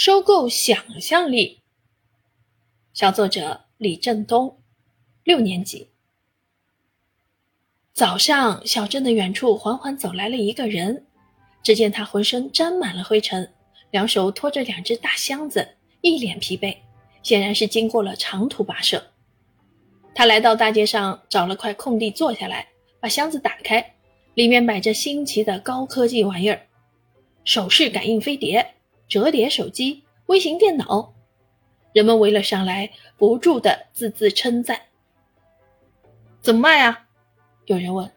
收购想象力。小作者李振东，六年级。早上，小镇的远处缓缓走来了一个人。只见他浑身沾满了灰尘，两手托着两只大箱子，一脸疲惫，显然是经过了长途跋涉。他来到大街上，找了块空地坐下来，把箱子打开，里面摆着新奇的高科技玩意儿：手势感应飞碟。折叠手机、微型电脑，人们围了上来，不住的字字称赞。怎么卖啊？有人问。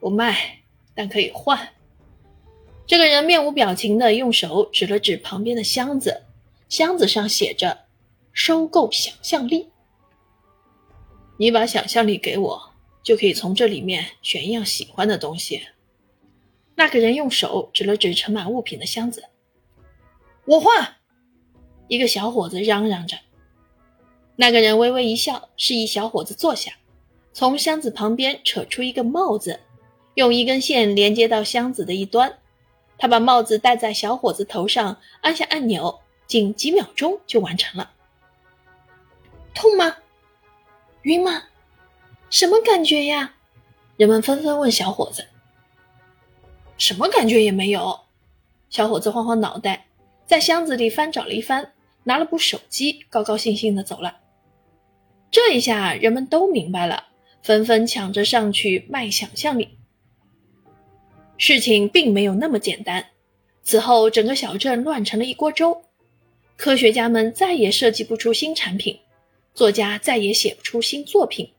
不卖，但可以换。这个人面无表情的用手指了指旁边的箱子，箱子上写着“收购想象力”。你把想象力给我，就可以从这里面选一样喜欢的东西。那个人用手指了指盛满物品的箱子。我换，一个小伙子嚷嚷着。那个人微微一笑，示意小伙子坐下，从箱子旁边扯出一个帽子，用一根线连接到箱子的一端。他把帽子戴在小伙子头上，按下按钮，仅几秒钟就完成了。痛吗？晕吗？什么感觉呀？人们纷纷问小伙子。什么感觉也没有。小伙子晃晃脑袋。在箱子里翻找了一番，拿了部手机，高高兴兴的走了。这一下，人们都明白了，纷纷抢着上去卖想象力。事情并没有那么简单。此后，整个小镇乱成了一锅粥。科学家们再也设计不出新产品，作家再也写不出新作品，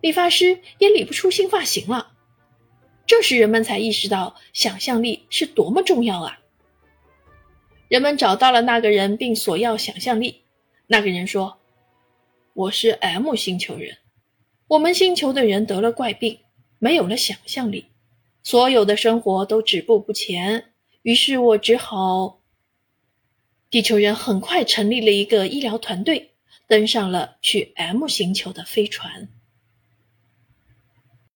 理发师也理不出新发型了。这时，人们才意识到想象力是多么重要啊！人们找到了那个人，并索要想象力。那个人说：“我是 M 星球人，我们星球的人得了怪病，没有了想象力，所有的生活都止步不前。于是我只好……”地球人很快成立了一个医疗团队，登上了去 M 星球的飞船。